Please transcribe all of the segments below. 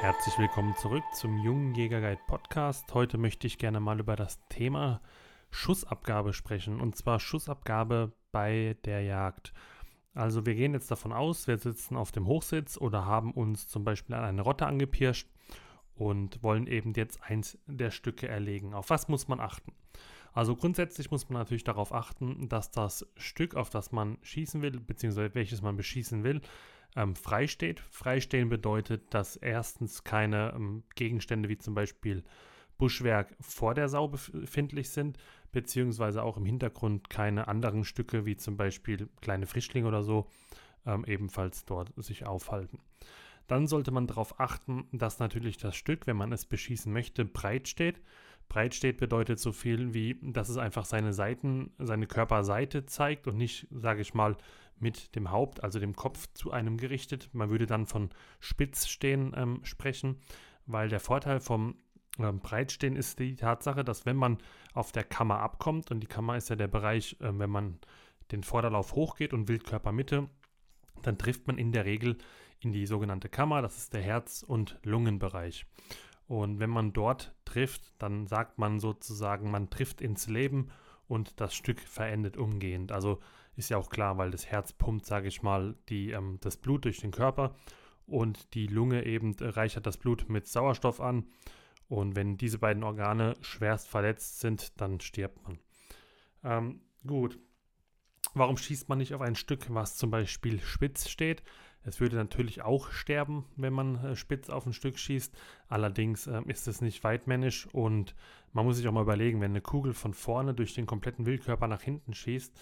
Herzlich willkommen zurück zum Jungen Jägerguide Podcast. Heute möchte ich gerne mal über das Thema Schussabgabe sprechen und zwar Schussabgabe bei der Jagd. Also wir gehen jetzt davon aus, wir sitzen auf dem Hochsitz oder haben uns zum Beispiel an eine Rotte angepirscht und wollen eben jetzt eins der Stücke erlegen. Auf was muss man achten? Also grundsätzlich muss man natürlich darauf achten, dass das Stück, auf das man schießen will, beziehungsweise welches man beschießen will, ähm, frei steht. Freistehen bedeutet, dass erstens keine ähm, Gegenstände wie zum Beispiel Buschwerk vor der Sau befindlich sind, beziehungsweise auch im Hintergrund keine anderen Stücke wie zum Beispiel kleine Frischlinge oder so ähm, ebenfalls dort sich aufhalten. Dann sollte man darauf achten, dass natürlich das Stück, wenn man es beschießen möchte, breit steht. Breit steht bedeutet so viel wie, dass es einfach seine Seiten, seine Körperseite zeigt und nicht, sage ich mal, mit dem Haupt, also dem Kopf zu einem gerichtet. Man würde dann von Spitzstehen ähm, sprechen, weil der Vorteil vom ähm, Breitstehen ist die Tatsache, dass wenn man auf der Kammer abkommt, und die Kammer ist ja der Bereich, äh, wenn man den Vorderlauf hochgeht und Wildkörpermitte, dann trifft man in der Regel in die sogenannte Kammer, das ist der Herz- und Lungenbereich. Und wenn man dort trifft, dann sagt man sozusagen, man trifft ins Leben und das Stück verendet umgehend. Also ist ja auch klar, weil das Herz pumpt, sage ich mal, die, ähm, das Blut durch den Körper und die Lunge eben reichert das Blut mit Sauerstoff an. Und wenn diese beiden Organe schwerst verletzt sind, dann stirbt man. Ähm, gut. Warum schießt man nicht auf ein Stück, was zum Beispiel spitz steht? Es würde natürlich auch sterben, wenn man äh, spitz auf ein Stück schießt. Allerdings äh, ist es nicht weitmännisch und man muss sich auch mal überlegen, wenn eine Kugel von vorne durch den kompletten Wildkörper nach hinten schießt,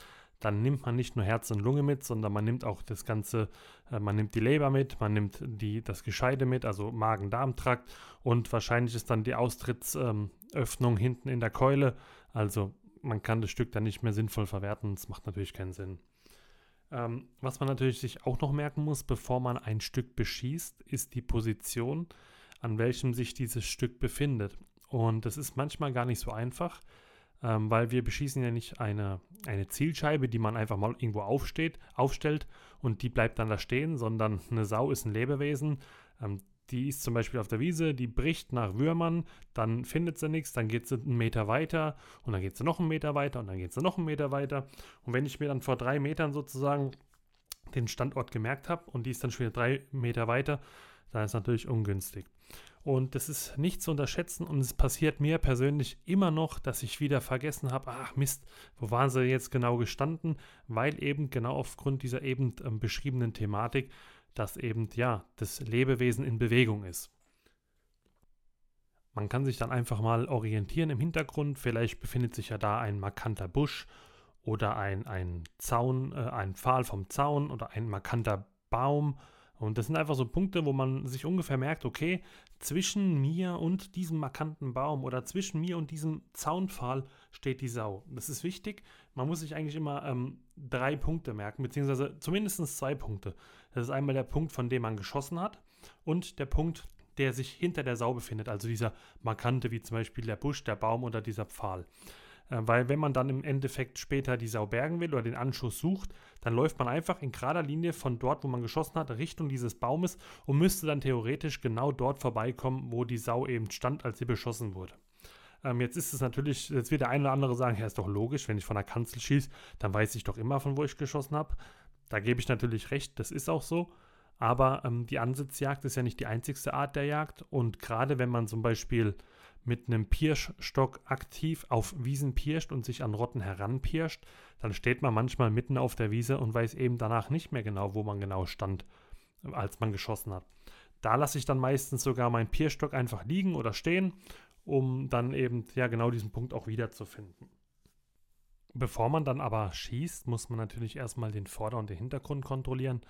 dann nimmt man nicht nur Herz und Lunge mit, sondern man nimmt auch das Ganze, äh, man nimmt die Leber mit, man nimmt die, das Gescheide mit, also Magen-Darm-Trakt und wahrscheinlich ist dann die Austrittsöffnung ähm, hinten in der Keule. Also man kann das Stück dann nicht mehr sinnvoll verwerten. Das macht natürlich keinen Sinn. Ähm, was man natürlich sich auch noch merken muss, bevor man ein Stück beschießt, ist die Position, an welchem sich dieses Stück befindet. Und das ist manchmal gar nicht so einfach, ähm, weil wir beschießen ja nicht eine, eine Zielscheibe, die man einfach mal irgendwo aufsteht, aufstellt und die bleibt dann da stehen, sondern eine Sau ist ein Lebewesen. Ähm, die ist zum Beispiel auf der Wiese, die bricht nach Würmern, dann findet sie nichts, dann geht sie einen Meter weiter und dann geht sie noch einen Meter weiter und dann geht sie noch einen Meter weiter. Und wenn ich mir dann vor drei Metern sozusagen den Standort gemerkt habe und die ist dann schon wieder drei Meter weiter, dann ist natürlich ungünstig. Und das ist nicht zu unterschätzen und es passiert mir persönlich immer noch, dass ich wieder vergessen habe, ach Mist, wo waren sie jetzt genau gestanden, weil eben genau aufgrund dieser eben ähm, beschriebenen Thematik dass eben ja das Lebewesen in Bewegung ist. Man kann sich dann einfach mal orientieren im Hintergrund. Vielleicht befindet sich ja da ein markanter Busch oder ein, ein Zaun, äh, ein Pfahl vom Zaun oder ein markanter Baum. Und das sind einfach so Punkte, wo man sich ungefähr merkt, okay, zwischen mir und diesem markanten Baum oder zwischen mir und diesem Zaunpfahl steht die Sau. Das ist wichtig. Man muss sich eigentlich immer ähm, drei Punkte merken, beziehungsweise zumindest zwei Punkte. Das ist einmal der Punkt, von dem man geschossen hat und der Punkt, der sich hinter der Sau befindet, also dieser markante, wie zum Beispiel der Busch, der Baum oder dieser Pfahl. Äh, weil wenn man dann im Endeffekt später die Sau bergen will oder den Anschuss sucht, dann läuft man einfach in gerader Linie von dort, wo man geschossen hat, Richtung dieses Baumes und müsste dann theoretisch genau dort vorbeikommen, wo die Sau eben stand, als sie beschossen wurde. Ähm, jetzt ist es natürlich, jetzt wird der eine oder andere sagen, ja, ist doch logisch, wenn ich von der Kanzel schieße, dann weiß ich doch immer, von wo ich geschossen habe. Da gebe ich natürlich recht, das ist auch so. Aber ähm, die Ansitzjagd ist ja nicht die einzigste Art der Jagd. Und gerade wenn man zum Beispiel mit einem Pirschstock aktiv auf Wiesen pirscht und sich an Rotten heranpirscht, dann steht man manchmal mitten auf der Wiese und weiß eben danach nicht mehr genau, wo man genau stand, als man geschossen hat. Da lasse ich dann meistens sogar meinen Pierstock einfach liegen oder stehen, um dann eben ja genau diesen Punkt auch wiederzufinden. Bevor man dann aber schießt, muss man natürlich erstmal den Vorder- und den Hintergrund kontrollieren.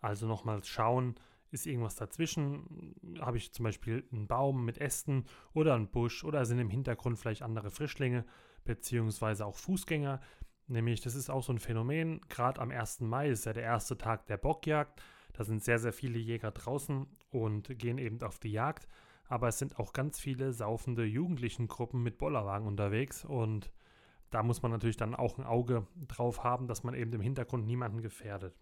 Also nochmal schauen, ist irgendwas dazwischen? Habe ich zum Beispiel einen Baum mit Ästen oder einen Busch oder sind im Hintergrund vielleicht andere Frischlinge beziehungsweise auch Fußgänger? Nämlich, das ist auch so ein Phänomen, gerade am 1. Mai ist ja der erste Tag der Bockjagd. Da sind sehr, sehr viele Jäger draußen und gehen eben auf die Jagd. Aber es sind auch ganz viele saufende Jugendlichengruppen mit Bollerwagen unterwegs und da muss man natürlich dann auch ein Auge drauf haben, dass man eben im Hintergrund niemanden gefährdet.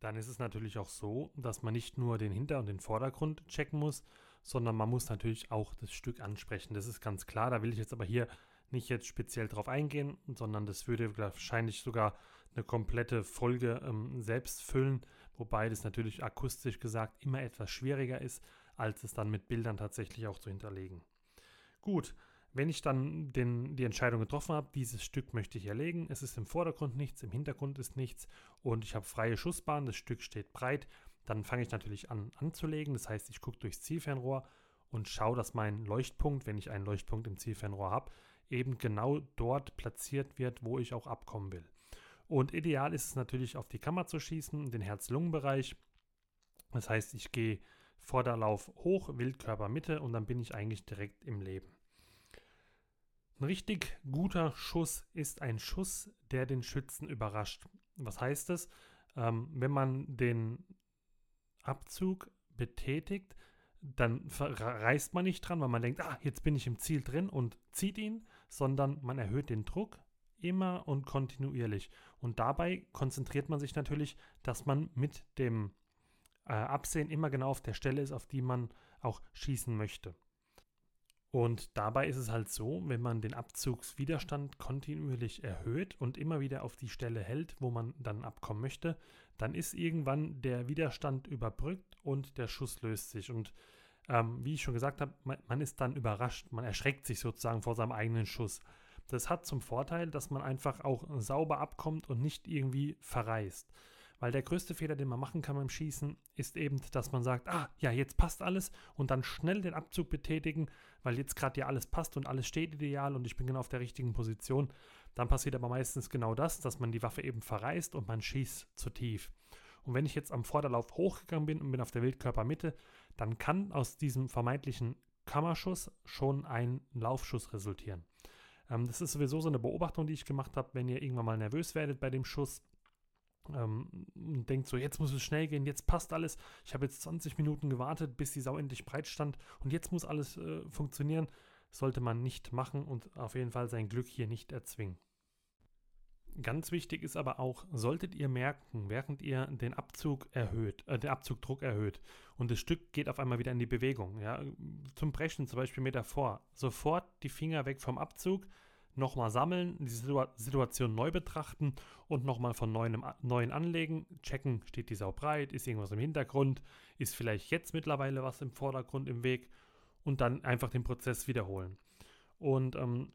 Dann ist es natürlich auch so, dass man nicht nur den Hinter- und den Vordergrund checken muss, sondern man muss natürlich auch das Stück ansprechen. Das ist ganz klar. Da will ich jetzt aber hier nicht jetzt speziell drauf eingehen, sondern das würde wahrscheinlich sogar eine komplette Folge ähm, selbst füllen, wobei das natürlich akustisch gesagt immer etwas schwieriger ist, als es dann mit Bildern tatsächlich auch zu hinterlegen. Gut, wenn ich dann den, die Entscheidung getroffen habe, dieses Stück möchte ich erlegen, es ist im Vordergrund nichts, im Hintergrund ist nichts und ich habe freie Schussbahn, das Stück steht breit, dann fange ich natürlich an anzulegen. Das heißt, ich gucke durchs Zielfernrohr und schaue, dass mein Leuchtpunkt, wenn ich einen Leuchtpunkt im Zielfernrohr habe, eben genau dort platziert wird, wo ich auch abkommen will. Und ideal ist es natürlich, auf die Kammer zu schießen, den Herz-Lungen-Bereich. Das heißt, ich gehe Vorderlauf hoch, Wildkörper Mitte und dann bin ich eigentlich direkt im Leben. Ein richtig guter Schuss ist ein Schuss, der den Schützen überrascht. Was heißt es? Ähm, wenn man den Abzug betätigt, dann reißt man nicht dran, weil man denkt, ah, jetzt bin ich im Ziel drin und zieht ihn, sondern man erhöht den Druck immer und kontinuierlich. Und dabei konzentriert man sich natürlich, dass man mit dem äh, Absehen immer genau auf der Stelle ist, auf die man auch schießen möchte. Und dabei ist es halt so, wenn man den Abzugswiderstand kontinuierlich erhöht und immer wieder auf die Stelle hält, wo man dann abkommen möchte, dann ist irgendwann der Widerstand überbrückt und der Schuss löst sich. Und ähm, wie ich schon gesagt habe, man, man ist dann überrascht, man erschreckt sich sozusagen vor seinem eigenen Schuss. Das hat zum Vorteil, dass man einfach auch sauber abkommt und nicht irgendwie verreist. Weil der größte Fehler, den man machen kann beim Schießen, ist eben, dass man sagt, ah, ja, jetzt passt alles und dann schnell den Abzug betätigen, weil jetzt gerade ja alles passt und alles steht ideal und ich bin genau auf der richtigen Position. Dann passiert aber meistens genau das, dass man die Waffe eben verreißt und man schießt zu tief. Und wenn ich jetzt am Vorderlauf hochgegangen bin und bin auf der Wildkörpermitte, dann kann aus diesem vermeintlichen Kammerschuss schon ein Laufschuss resultieren. Ähm, das ist sowieso so eine Beobachtung, die ich gemacht habe, wenn ihr irgendwann mal nervös werdet bei dem Schuss ähm, und denkt so, jetzt muss es schnell gehen, jetzt passt alles. Ich habe jetzt 20 Minuten gewartet, bis die Sau endlich breit stand und jetzt muss alles äh, funktionieren. Sollte man nicht machen und auf jeden Fall sein Glück hier nicht erzwingen. Ganz wichtig ist aber auch, solltet ihr merken, während ihr den Abzug erhöht, äh, den Abzugdruck erhöht und das Stück geht auf einmal wieder in die Bewegung, ja, zum Brechen zum Beispiel mit davor, sofort die Finger weg vom Abzug, nochmal sammeln, die Situation neu betrachten und nochmal von neuem, neuen anlegen, checken, steht die Sau breit, ist irgendwas im Hintergrund, ist vielleicht jetzt mittlerweile was im Vordergrund im Weg und dann einfach den Prozess wiederholen. Und ähm,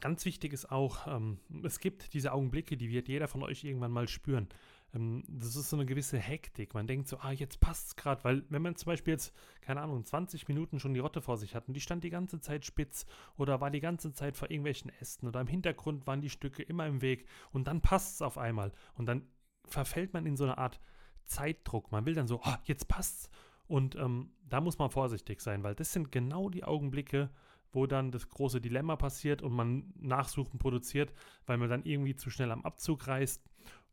ganz wichtig ist auch, ähm, es gibt diese Augenblicke, die wird jeder von euch irgendwann mal spüren. Ähm, das ist so eine gewisse Hektik. Man denkt so, ah, jetzt passt es gerade, weil wenn man zum Beispiel jetzt, keine Ahnung, 20 Minuten schon die Rotte vor sich hat und die stand die ganze Zeit spitz oder war die ganze Zeit vor irgendwelchen Ästen oder im Hintergrund waren die Stücke immer im Weg und dann passt es auf einmal und dann verfällt man in so eine Art Zeitdruck. Man will dann so, ah, jetzt passt's. Und ähm, da muss man vorsichtig sein, weil das sind genau die Augenblicke, wo dann das große Dilemma passiert und man Nachsuchen produziert, weil man dann irgendwie zu schnell am Abzug reißt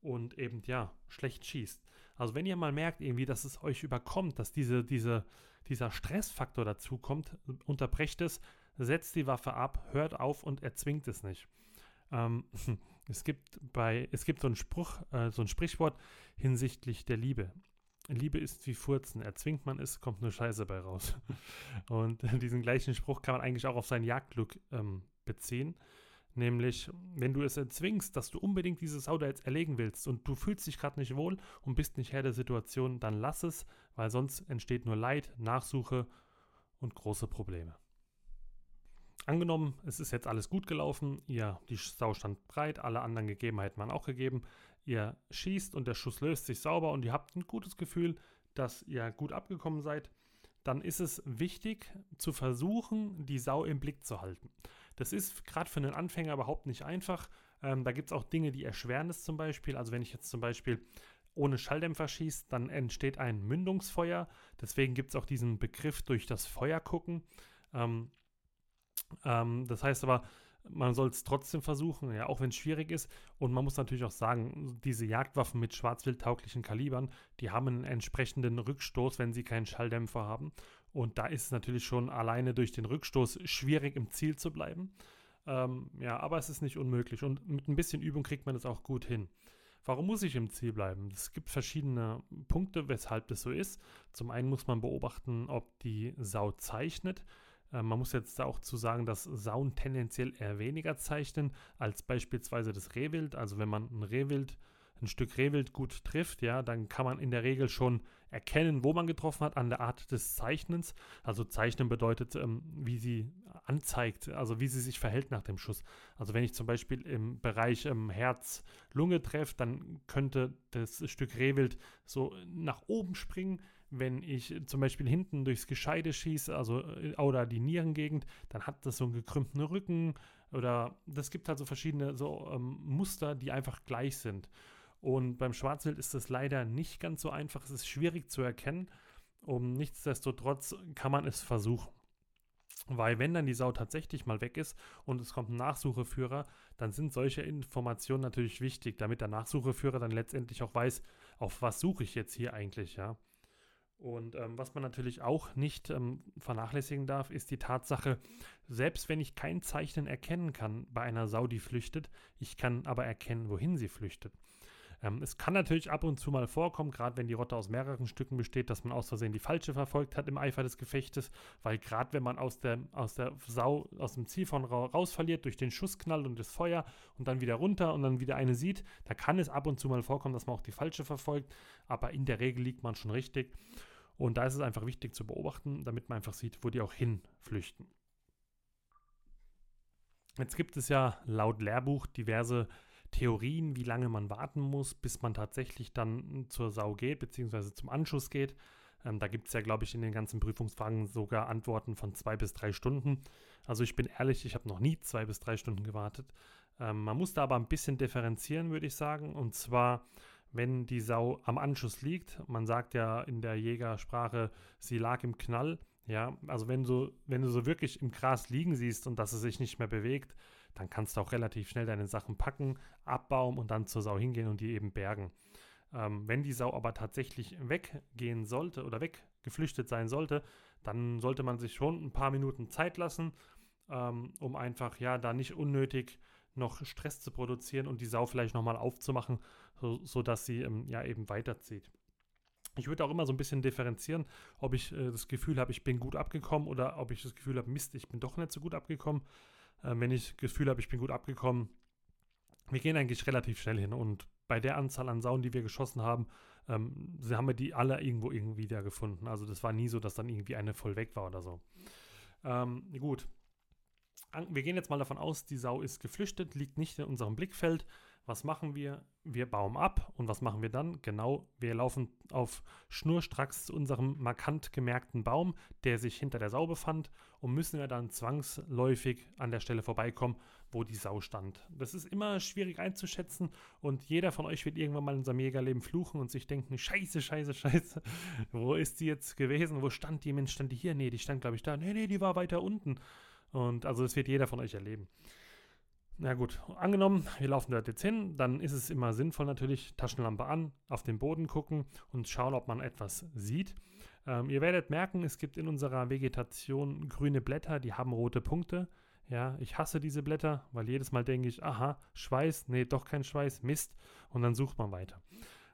und eben ja schlecht schießt. Also wenn ihr mal merkt irgendwie, dass es euch überkommt, dass diese, diese, dieser Stressfaktor dazu kommt, unterbrecht es, setzt die Waffe ab, hört auf und erzwingt es nicht. Ähm, es gibt bei, es gibt so einen Spruch, äh, so ein Sprichwort hinsichtlich der Liebe. Liebe ist wie Furzen. Erzwingt man es, kommt nur Scheiße bei raus. Und diesen gleichen Spruch kann man eigentlich auch auf sein Jagdglück ähm, beziehen. Nämlich, wenn du es erzwingst, dass du unbedingt diese Sau da jetzt erlegen willst und du fühlst dich gerade nicht wohl und bist nicht Herr der Situation, dann lass es, weil sonst entsteht nur Leid, Nachsuche und große Probleme. Angenommen, es ist jetzt alles gut gelaufen, ihr, die Sau stand breit, alle anderen Gegebenheiten waren auch gegeben, ihr schießt und der Schuss löst sich sauber und ihr habt ein gutes Gefühl, dass ihr gut abgekommen seid, dann ist es wichtig zu versuchen, die Sau im Blick zu halten. Das ist gerade für einen Anfänger überhaupt nicht einfach. Ähm, da gibt es auch Dinge, die erschweren es zum Beispiel. Also wenn ich jetzt zum Beispiel ohne Schalldämpfer schieße, dann entsteht ein Mündungsfeuer. Deswegen gibt es auch diesen Begriff durch das Feuer gucken. Ähm, ähm, das heißt aber, man soll es trotzdem versuchen, ja, auch wenn es schwierig ist. Und man muss natürlich auch sagen, diese Jagdwaffen mit schwarzwildtauglichen Kalibern, die haben einen entsprechenden Rückstoß, wenn sie keinen Schalldämpfer haben. Und da ist es natürlich schon alleine durch den Rückstoß schwierig im Ziel zu bleiben. Ähm, ja, aber es ist nicht unmöglich und mit ein bisschen Übung kriegt man es auch gut hin. Warum muss ich im Ziel bleiben? Es gibt verschiedene Punkte, weshalb das so ist. Zum einen muss man beobachten, ob die Sau zeichnet. Äh, man muss jetzt auch zu sagen, dass Sauen tendenziell eher weniger zeichnen als beispielsweise das Rehwild. Also wenn man ein Rehwild ein Stück Rehwild gut trifft, ja, dann kann man in der Regel schon erkennen, wo man getroffen hat, an der Art des Zeichnens. Also Zeichnen bedeutet, ähm, wie sie anzeigt, also wie sie sich verhält nach dem Schuss. Also wenn ich zum Beispiel im Bereich ähm, Herz-Lunge treffe, dann könnte das Stück Rehwild so nach oben springen. Wenn ich zum Beispiel hinten durchs Gescheide schieße, also äh, oder die Nierengegend, dann hat das so einen gekrümmten Rücken oder das gibt halt so verschiedene so ähm, Muster, die einfach gleich sind. Und beim Schwarzwild ist das leider nicht ganz so einfach. Es ist schwierig zu erkennen. Um nichtsdestotrotz kann man es versuchen. Weil wenn dann die Sau tatsächlich mal weg ist und es kommt ein Nachsucheführer, dann sind solche Informationen natürlich wichtig, damit der Nachsucheführer dann letztendlich auch weiß, auf was suche ich jetzt hier eigentlich, ja. Und ähm, was man natürlich auch nicht ähm, vernachlässigen darf, ist die Tatsache, selbst wenn ich kein Zeichnen erkennen kann bei einer Sau, die flüchtet, ich kann aber erkennen, wohin sie flüchtet. Ähm, es kann natürlich ab und zu mal vorkommen, gerade wenn die Rotte aus mehreren Stücken besteht, dass man aus Versehen die falsche verfolgt hat im Eifer des Gefechtes, weil gerade wenn man aus der, aus der Sau, aus dem Ziel von raus verliert durch den Schussknall und das Feuer und dann wieder runter und dann wieder eine sieht, da kann es ab und zu mal vorkommen, dass man auch die falsche verfolgt, aber in der Regel liegt man schon richtig. Und da ist es einfach wichtig zu beobachten, damit man einfach sieht, wo die auch hinflüchten. Jetzt gibt es ja laut Lehrbuch diverse Theorien, wie lange man warten muss, bis man tatsächlich dann zur Sau geht, beziehungsweise zum Anschuss geht. Ähm, da gibt es ja, glaube ich, in den ganzen Prüfungsfragen sogar Antworten von zwei bis drei Stunden. Also ich bin ehrlich, ich habe noch nie zwei bis drei Stunden gewartet. Ähm, man muss da aber ein bisschen differenzieren, würde ich sagen. Und zwar, wenn die Sau am Anschuss liegt, man sagt ja in der Jägersprache, sie lag im Knall. Ja, also wenn du, wenn du so wirklich im Gras liegen siehst und dass es sich nicht mehr bewegt, dann kannst du auch relativ schnell deine Sachen packen, abbauen und dann zur Sau hingehen und die eben bergen. Ähm, wenn die Sau aber tatsächlich weggehen sollte oder weggeflüchtet sein sollte, dann sollte man sich schon ein paar Minuten Zeit lassen, ähm, um einfach ja da nicht unnötig noch Stress zu produzieren und die Sau vielleicht nochmal aufzumachen, so, sodass sie ähm, ja eben weiterzieht. Ich würde auch immer so ein bisschen differenzieren, ob ich äh, das Gefühl habe, ich bin gut abgekommen oder ob ich das Gefühl habe, Mist, ich bin doch nicht so gut abgekommen äh, wenn ich das Gefühl habe, ich bin gut abgekommen. Wir gehen eigentlich relativ schnell hin und bei der Anzahl an Sauen, die wir geschossen haben, ähm, haben wir die alle irgendwo irgendwie wieder gefunden. Also das war nie so, dass dann irgendwie eine voll weg war oder so. Ähm, gut. Wir gehen jetzt mal davon aus, die Sau ist geflüchtet, liegt nicht in unserem Blickfeld. Was machen wir? Wir bauen ab und was machen wir dann? Genau, wir laufen auf schnurstracks zu unserem markant gemerkten Baum, der sich hinter der Sau befand und müssen wir dann zwangsläufig an der Stelle vorbeikommen, wo die Sau stand. Das ist immer schwierig einzuschätzen und jeder von euch wird irgendwann mal in seinem Jägerleben fluchen und sich denken, scheiße, scheiße, scheiße, wo ist die jetzt gewesen? Wo stand die? Mensch, stand die hier? Nee, die stand glaube ich da. Nee, nee, die war weiter unten. Und also das wird jeder von euch erleben. Na gut, angenommen, wir laufen dort jetzt hin, dann ist es immer sinnvoll natürlich, Taschenlampe an, auf den Boden gucken und schauen, ob man etwas sieht. Ähm, ihr werdet merken, es gibt in unserer Vegetation grüne Blätter, die haben rote Punkte. Ja, ich hasse diese Blätter, weil jedes Mal denke ich, aha, Schweiß, nee, doch kein Schweiß, Mist, und dann sucht man weiter.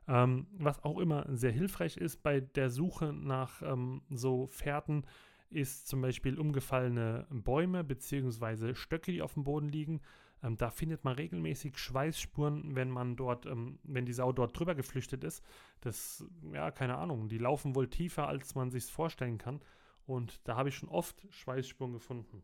Ähm, was auch immer sehr hilfreich ist bei der Suche nach ähm, so Fährten, ist zum Beispiel umgefallene Bäume bzw. Stöcke, die auf dem Boden liegen. Ähm, da findet man regelmäßig Schweißspuren, wenn man dort, ähm, wenn die Sau dort drüber geflüchtet ist. Das, ja, keine Ahnung, die laufen wohl tiefer, als man sich vorstellen kann. Und da habe ich schon oft Schweißspuren gefunden.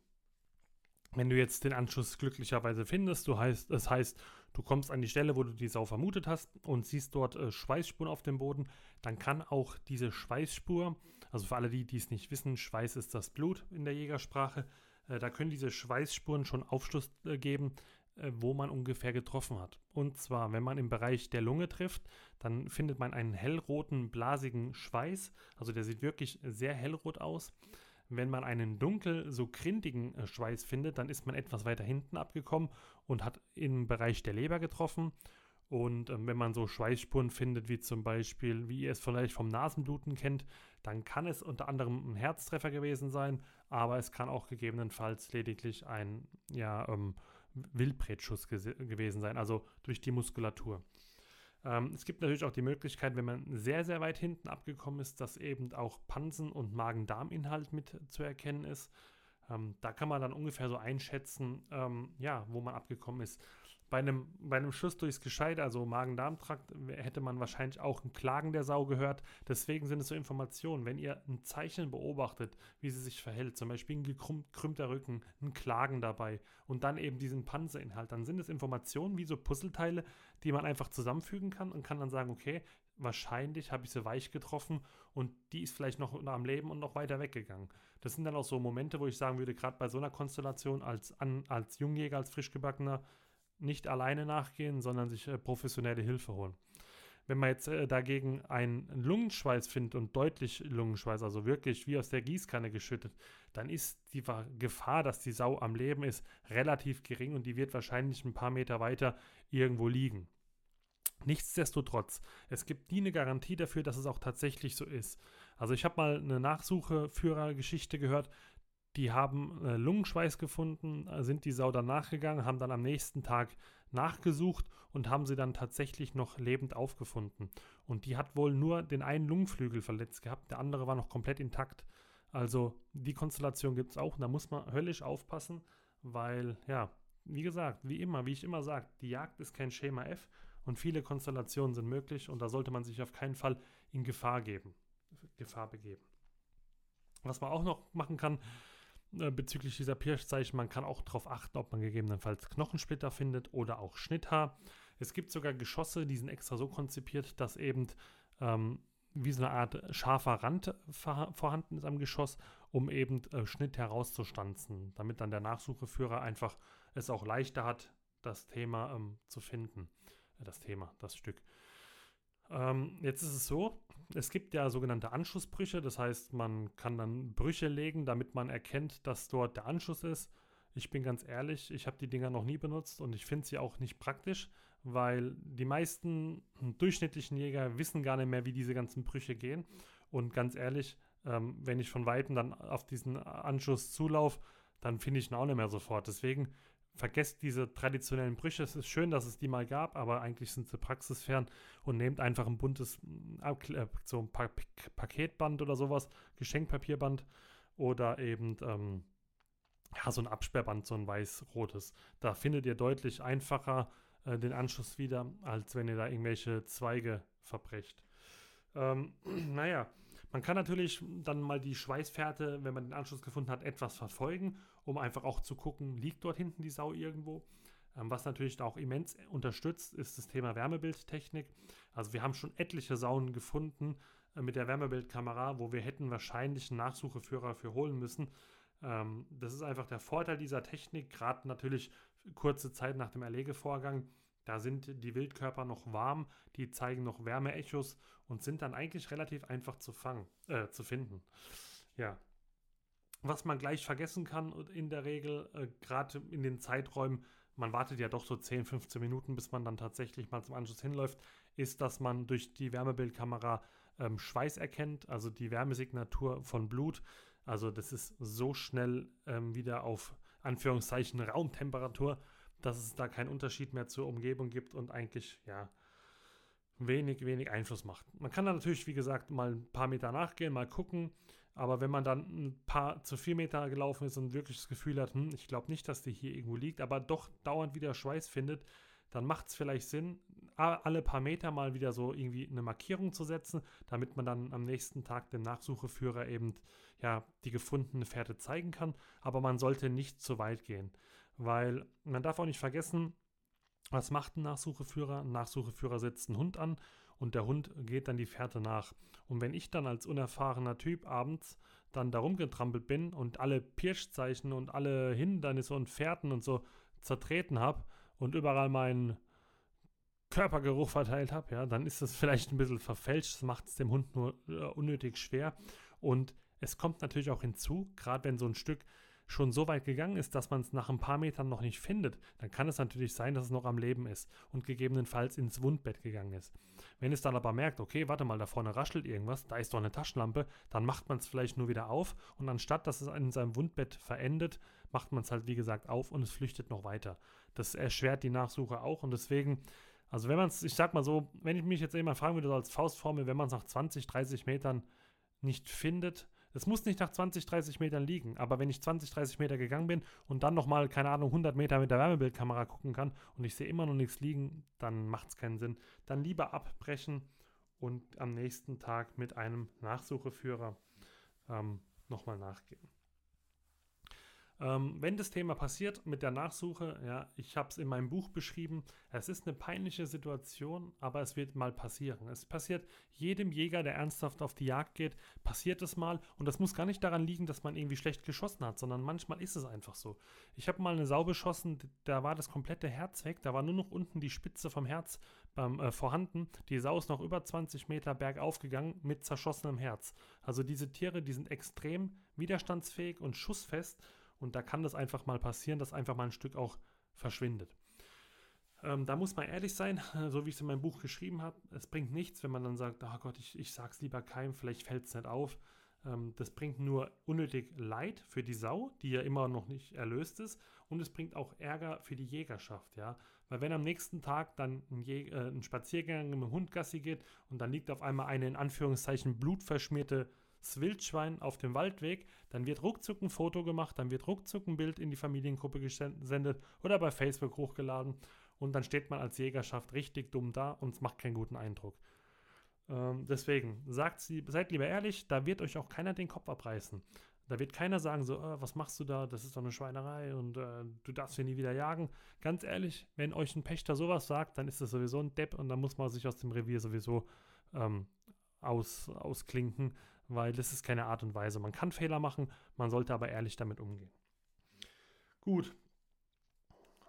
Wenn du jetzt den Anschluss glücklicherweise findest, du heißt, das heißt, du kommst an die Stelle, wo du die Sau vermutet hast und siehst dort äh, Schweißspuren auf dem Boden, dann kann auch diese Schweißspur, also für alle die, die es nicht wissen, Schweiß ist das Blut in der Jägersprache, da können diese Schweißspuren schon Aufschluss äh, geben, äh, wo man ungefähr getroffen hat. Und zwar, wenn man im Bereich der Lunge trifft, dann findet man einen hellroten, blasigen Schweiß. Also der sieht wirklich sehr hellrot aus. Wenn man einen dunkel, so grindigen Schweiß findet, dann ist man etwas weiter hinten abgekommen und hat im Bereich der Leber getroffen. Und ähm, wenn man so Schweißspuren findet, wie zum Beispiel, wie ihr es vielleicht vom Nasenbluten kennt, dann kann es unter anderem ein Herztreffer gewesen sein, aber es kann auch gegebenenfalls lediglich ein ja, ähm, Wildbretschuss gewesen sein, also durch die Muskulatur. Ähm, es gibt natürlich auch die Möglichkeit, wenn man sehr, sehr weit hinten abgekommen ist, dass eben auch Pansen- und Magen-Darm-Inhalt mit zu erkennen ist. Ähm, da kann man dann ungefähr so einschätzen, ähm, ja, wo man abgekommen ist. Bei einem, bei einem Schuss durchs Gescheide, also Magen-Darm-Trakt, hätte man wahrscheinlich auch ein Klagen der Sau gehört. Deswegen sind es so Informationen. Wenn ihr ein Zeichen beobachtet, wie sie sich verhält, zum Beispiel ein gekrümmter Rücken, ein Klagen dabei und dann eben diesen Panzerinhalt, dann sind es Informationen wie so Puzzleteile, die man einfach zusammenfügen kann und kann dann sagen, okay, wahrscheinlich habe ich sie weich getroffen und die ist vielleicht noch am Leben und noch weiter weggegangen. Das sind dann auch so Momente, wo ich sagen würde, gerade bei so einer Konstellation als, an, als Jungjäger, als Frischgebackener, nicht alleine nachgehen, sondern sich äh, professionelle Hilfe holen. Wenn man jetzt äh, dagegen einen Lungenschweiß findet und deutlich Lungenschweiß, also wirklich wie aus der Gießkanne geschüttet, dann ist die Gefahr, dass die Sau am Leben ist, relativ gering und die wird wahrscheinlich ein paar Meter weiter irgendwo liegen. Nichtsdestotrotz, es gibt nie eine Garantie dafür, dass es auch tatsächlich so ist. Also ich habe mal eine Nachsucheführergeschichte gehört, die haben äh, Lungenschweiß gefunden, äh, sind die Sau dann nachgegangen, haben dann am nächsten Tag nachgesucht und haben sie dann tatsächlich noch lebend aufgefunden. Und die hat wohl nur den einen Lungenflügel verletzt gehabt, der andere war noch komplett intakt. Also die Konstellation gibt es auch und da muss man höllisch aufpassen, weil ja, wie gesagt, wie immer, wie ich immer sage, die Jagd ist kein Schema F und viele Konstellationen sind möglich und da sollte man sich auf keinen Fall in Gefahr geben, Gefahr begeben. Was man auch noch machen kann, äh, bezüglich dieser Pirschzeichen. Man kann auch darauf achten, ob man gegebenenfalls Knochensplitter findet oder auch Schnitthaar. Es gibt sogar Geschosse, die sind extra so konzipiert, dass eben ähm, wie so eine Art scharfer Rand vorhanden ist am Geschoss, um eben äh, Schnitt herauszustanzen, damit dann der Nachsucheführer einfach es auch leichter hat, das Thema ähm, zu finden. Äh, das Thema, das Stück. Ähm, jetzt ist es so, es gibt ja sogenannte Anschlussbrüche, das heißt, man kann dann Brüche legen, damit man erkennt, dass dort der Anschluss ist. Ich bin ganz ehrlich, ich habe die Dinger noch nie benutzt und ich finde sie auch nicht praktisch, weil die meisten durchschnittlichen Jäger wissen gar nicht mehr, wie diese ganzen Brüche gehen. Und ganz ehrlich, ähm, wenn ich von Weitem dann auf diesen Anschluss zulaufe, dann finde ich ihn auch nicht mehr sofort. Deswegen vergesst diese traditionellen Brüche. Es ist schön, dass es die mal gab, aber eigentlich sind sie praxisfern und nehmt einfach ein buntes, äh, so ein pa Paketband oder sowas, Geschenkpapierband oder eben ähm, ja, so ein Absperrband, so ein weiß-rotes. Da findet ihr deutlich einfacher äh, den Anschluss wieder, als wenn ihr da irgendwelche Zweige verbrecht. Ähm, naja, man kann natürlich dann mal die Schweißfährte, wenn man den Anschluss gefunden hat, etwas verfolgen, um einfach auch zu gucken, liegt dort hinten die Sau irgendwo. Ähm, was natürlich auch immens unterstützt, ist das Thema Wärmebildtechnik. Also wir haben schon etliche Sauen gefunden äh, mit der Wärmebildkamera, wo wir hätten wahrscheinlich einen Nachsucheführer für holen müssen. Ähm, das ist einfach der Vorteil dieser Technik, gerade natürlich kurze Zeit nach dem Erlegevorgang da sind die Wildkörper noch warm, die zeigen noch Wärmeechos und sind dann eigentlich relativ einfach zu fangen, äh, zu finden. Ja. Was man gleich vergessen kann in der Regel, äh, gerade in den Zeiträumen, man wartet ja doch so 10, 15 Minuten, bis man dann tatsächlich mal zum Anschluss hinläuft, ist, dass man durch die Wärmebildkamera ähm, Schweiß erkennt, also die Wärmesignatur von Blut. Also das ist so schnell ähm, wieder auf Anführungszeichen Raumtemperatur dass es da keinen Unterschied mehr zur Umgebung gibt und eigentlich, ja, wenig, wenig Einfluss macht. Man kann da natürlich, wie gesagt, mal ein paar Meter nachgehen, mal gucken, aber wenn man dann ein paar zu vier Meter gelaufen ist und wirklich das Gefühl hat, hm, ich glaube nicht, dass die hier irgendwo liegt, aber doch dauernd wieder Schweiß findet, dann macht es vielleicht Sinn, alle paar Meter mal wieder so irgendwie eine Markierung zu setzen, damit man dann am nächsten Tag dem Nachsucheführer eben ja die gefundene Fährte zeigen kann. Aber man sollte nicht zu weit gehen, weil man darf auch nicht vergessen, was macht ein Nachsucheführer? Ein Nachsucheführer setzt einen Hund an und der Hund geht dann die Fährte nach. Und wenn ich dann als unerfahrener Typ abends dann da rumgetrampelt bin und alle Pirschzeichen und alle Hindernisse und Fährten und so zertreten habe, und überall meinen Körpergeruch verteilt habe, ja, dann ist das vielleicht ein bisschen verfälscht. Das macht es dem Hund nur äh, unnötig schwer. Und es kommt natürlich auch hinzu, gerade wenn so ein Stück schon so weit gegangen ist, dass man es nach ein paar Metern noch nicht findet, dann kann es natürlich sein, dass es noch am Leben ist und gegebenenfalls ins Wundbett gegangen ist. Wenn es dann aber merkt, okay, warte mal, da vorne raschelt irgendwas, da ist doch eine Taschenlampe, dann macht man es vielleicht nur wieder auf und anstatt, dass es in seinem Wundbett verendet, macht man es halt wie gesagt auf und es flüchtet noch weiter. Das erschwert die Nachsuche auch und deswegen also wenn man es, ich sag mal so, wenn ich mich jetzt jemand fragen würde, so als Faustformel, wenn man es nach 20, 30 Metern nicht findet, es muss nicht nach 20, 30 Metern liegen, aber wenn ich 20, 30 Meter gegangen bin und dann nochmal, keine Ahnung, 100 Meter mit der Wärmebildkamera gucken kann und ich sehe immer noch nichts liegen, dann macht es keinen Sinn. Dann lieber abbrechen und am nächsten Tag mit einem Nachsucheführer ähm, nochmal nachgehen. Ähm, wenn das Thema passiert mit der Nachsuche, ja, ich habe es in meinem Buch beschrieben, es ist eine peinliche Situation, aber es wird mal passieren. Es passiert jedem Jäger, der ernsthaft auf die Jagd geht, passiert es mal und das muss gar nicht daran liegen, dass man irgendwie schlecht geschossen hat, sondern manchmal ist es einfach so. Ich habe mal eine Sau beschossen, da war das komplette Herz weg, da war nur noch unten die Spitze vom Herz beim, äh, vorhanden. Die Sau ist noch über 20 Meter bergauf gegangen mit zerschossenem Herz. Also diese Tiere, die sind extrem widerstandsfähig und schussfest und da kann das einfach mal passieren, dass einfach mal ein Stück auch verschwindet. Ähm, da muss man ehrlich sein, so wie ich es in meinem Buch geschrieben habe. Es bringt nichts, wenn man dann sagt, oh Gott, ich, ich sag's lieber keinem, vielleicht fällt es nicht auf. Ähm, das bringt nur unnötig Leid für die Sau, die ja immer noch nicht erlöst ist. Und es bringt auch Ärger für die Jägerschaft, ja. Weil wenn am nächsten Tag dann ein, äh, ein Spaziergang mit dem Hund Gassi geht und dann liegt auf einmal eine in Anführungszeichen blutverschmierte das Wildschwein auf dem Waldweg, dann wird ruckzuck ein Foto gemacht, dann wird ruckzuck ein Bild in die Familiengruppe gesendet oder bei Facebook hochgeladen und dann steht man als Jägerschaft richtig dumm da und es macht keinen guten Eindruck. Ähm, deswegen, sagt, seid lieber ehrlich, da wird euch auch keiner den Kopf abreißen. Da wird keiner sagen, so, äh, was machst du da, das ist doch eine Schweinerei und äh, du darfst hier nie wieder jagen. Ganz ehrlich, wenn euch ein Pächter sowas sagt, dann ist das sowieso ein Depp und dann muss man sich aus dem Revier sowieso ähm, aus, ausklinken, weil das ist keine Art und Weise. Man kann Fehler machen, man sollte aber ehrlich damit umgehen. Gut.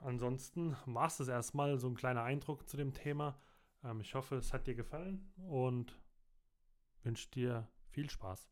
Ansonsten war es das erstmal so ein kleiner Eindruck zu dem Thema. Ähm, ich hoffe, es hat dir gefallen und wünsche dir viel Spaß.